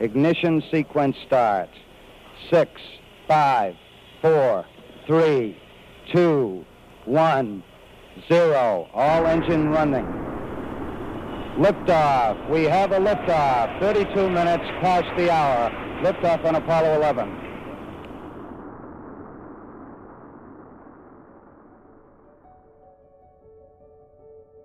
Ignition sequence start. 6, 5, 4, 3, 2, 1, 0. All engine running. Liftoff. We have a liftoff. 32 minutes past the hour. Liftoff on Apollo 11.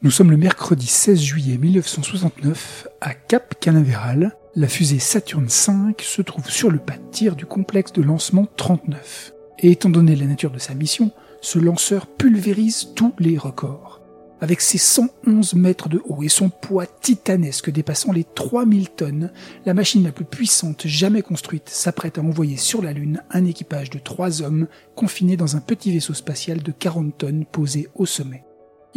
Nous sommes le mercredi 16 juillet 1969 à Cap Canaveral. La fusée Saturn V se trouve sur le pas de tir du complexe de lancement 39. Et étant donné la nature de sa mission, ce lanceur pulvérise tous les records. Avec ses 111 mètres de haut et son poids titanesque dépassant les 3000 tonnes, la machine la plus puissante jamais construite s'apprête à envoyer sur la Lune un équipage de trois hommes confinés dans un petit vaisseau spatial de 40 tonnes posé au sommet.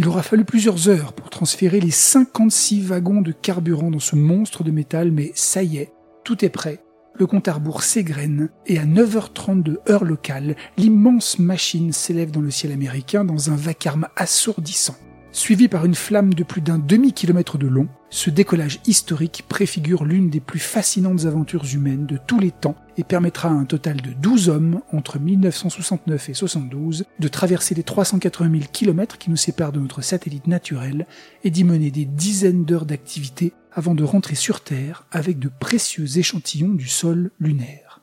Il aura fallu plusieurs heures pour transférer les 56 wagons de carburant dans ce monstre de métal, mais ça y est, tout est prêt. Le compte à rebours s'égrène et à 9h32 heure locale, l'immense machine s'élève dans le ciel américain dans un vacarme assourdissant. Suivi par une flamme de plus d'un demi-kilomètre de long, ce décollage historique préfigure l'une des plus fascinantes aventures humaines de tous les temps et permettra à un total de 12 hommes, entre 1969 et 72, de traverser les 380 000 kilomètres qui nous séparent de notre satellite naturel et d'y mener des dizaines d'heures d'activité avant de rentrer sur Terre avec de précieux échantillons du sol lunaire.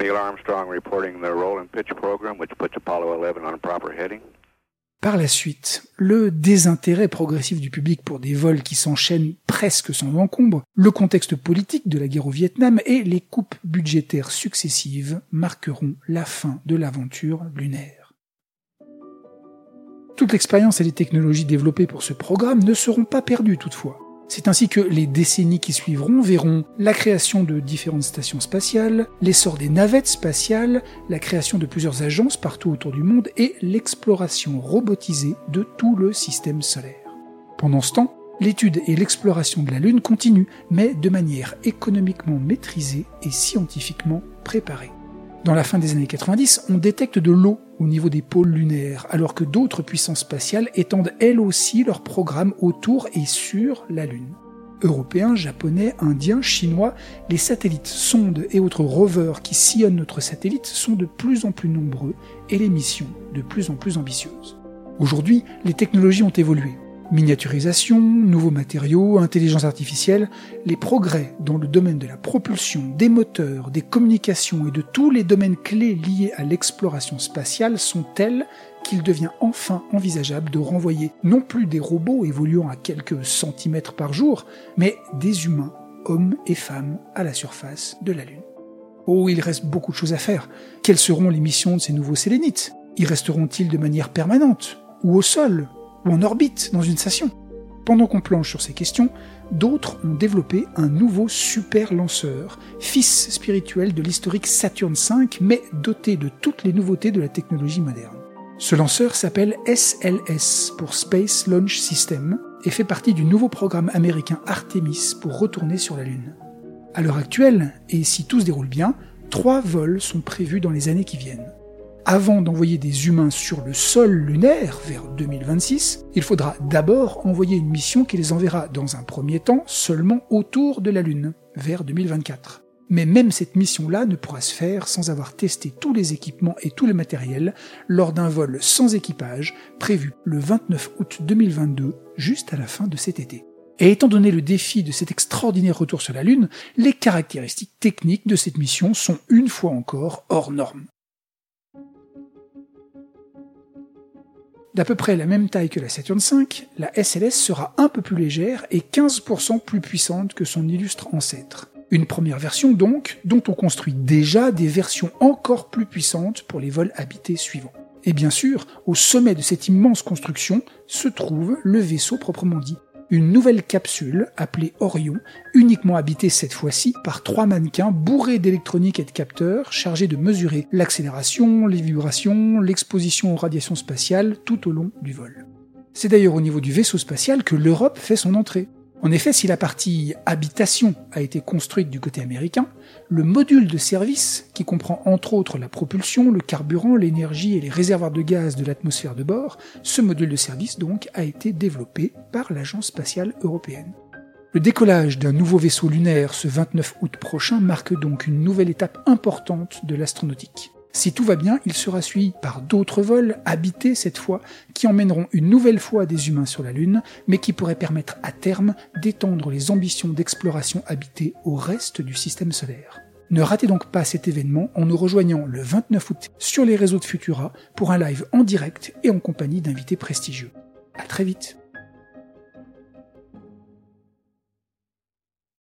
Neil Armstrong reporting the roll and pitch program, which puts Apollo 11 on a proper heading. Par la suite, le désintérêt progressif du public pour des vols qui s'enchaînent presque sans encombre, le contexte politique de la guerre au Vietnam et les coupes budgétaires successives marqueront la fin de l'aventure lunaire. Toute l'expérience et les technologies développées pour ce programme ne seront pas perdues toutefois. C'est ainsi que les décennies qui suivront verront la création de différentes stations spatiales, l'essor des navettes spatiales, la création de plusieurs agences partout autour du monde et l'exploration robotisée de tout le système solaire. Pendant ce temps, l'étude et l'exploration de la Lune continuent, mais de manière économiquement maîtrisée et scientifiquement préparée. Dans la fin des années 90, on détecte de l'eau au niveau des pôles lunaires, alors que d'autres puissances spatiales étendent elles aussi leurs programmes autour et sur la Lune. Européens, japonais, indiens, chinois, les satellites, sondes et autres rovers qui sillonnent notre satellite sont de plus en plus nombreux et les missions de plus en plus ambitieuses. Aujourd'hui, les technologies ont évolué. Miniaturisation, nouveaux matériaux, intelligence artificielle, les progrès dans le domaine de la propulsion, des moteurs, des communications et de tous les domaines clés liés à l'exploration spatiale sont tels qu'il devient enfin envisageable de renvoyer non plus des robots évoluant à quelques centimètres par jour, mais des humains, hommes et femmes, à la surface de la Lune. Oh, il reste beaucoup de choses à faire. Quelles seront les missions de ces nouveaux sélénites? Y resteront-ils de manière permanente Ou au sol? Ou en orbite dans une station Pendant qu'on planche sur ces questions, d'autres ont développé un nouveau super lanceur, fils spirituel de l'historique Saturn V, mais doté de toutes les nouveautés de la technologie moderne. Ce lanceur s'appelle SLS pour Space Launch System et fait partie du nouveau programme américain Artemis pour retourner sur la Lune. À l'heure actuelle, et si tout se déroule bien, trois vols sont prévus dans les années qui viennent. Avant d'envoyer des humains sur le sol lunaire vers 2026, il faudra d'abord envoyer une mission qui les enverra dans un premier temps seulement autour de la Lune, vers 2024. Mais même cette mission-là ne pourra se faire sans avoir testé tous les équipements et tout le matériel lors d'un vol sans équipage prévu le 29 août 2022, juste à la fin de cet été. Et étant donné le défi de cet extraordinaire retour sur la Lune, les caractéristiques techniques de cette mission sont une fois encore hors normes. D'à peu près la même taille que la Saturn V, la SLS sera un peu plus légère et 15% plus puissante que son illustre ancêtre. Une première version donc, dont on construit déjà des versions encore plus puissantes pour les vols habités suivants. Et bien sûr, au sommet de cette immense construction se trouve le vaisseau proprement dit, une nouvelle capsule appelée Orion, uniquement habitée cette fois-ci par trois mannequins bourrés d'électronique et de capteurs chargés de mesurer l'accélération, les vibrations, l'exposition aux radiations spatiales tout au long du vol. C'est d'ailleurs au niveau du vaisseau spatial que l'Europe fait son entrée. En effet, si la partie habitation a été construite du côté américain, le module de service, qui comprend entre autres la propulsion, le carburant, l'énergie et les réservoirs de gaz de l'atmosphère de bord, ce module de service donc a été développé par l'Agence spatiale européenne. Le décollage d'un nouveau vaisseau lunaire ce 29 août prochain marque donc une nouvelle étape importante de l'astronautique. Si tout va bien, il sera suivi par d'autres vols, habités cette fois, qui emmèneront une nouvelle fois des humains sur la Lune, mais qui pourraient permettre à terme d'étendre les ambitions d'exploration habitée au reste du système solaire. Ne ratez donc pas cet événement en nous rejoignant le 29 août sur les réseaux de Futura pour un live en direct et en compagnie d'invités prestigieux. À très vite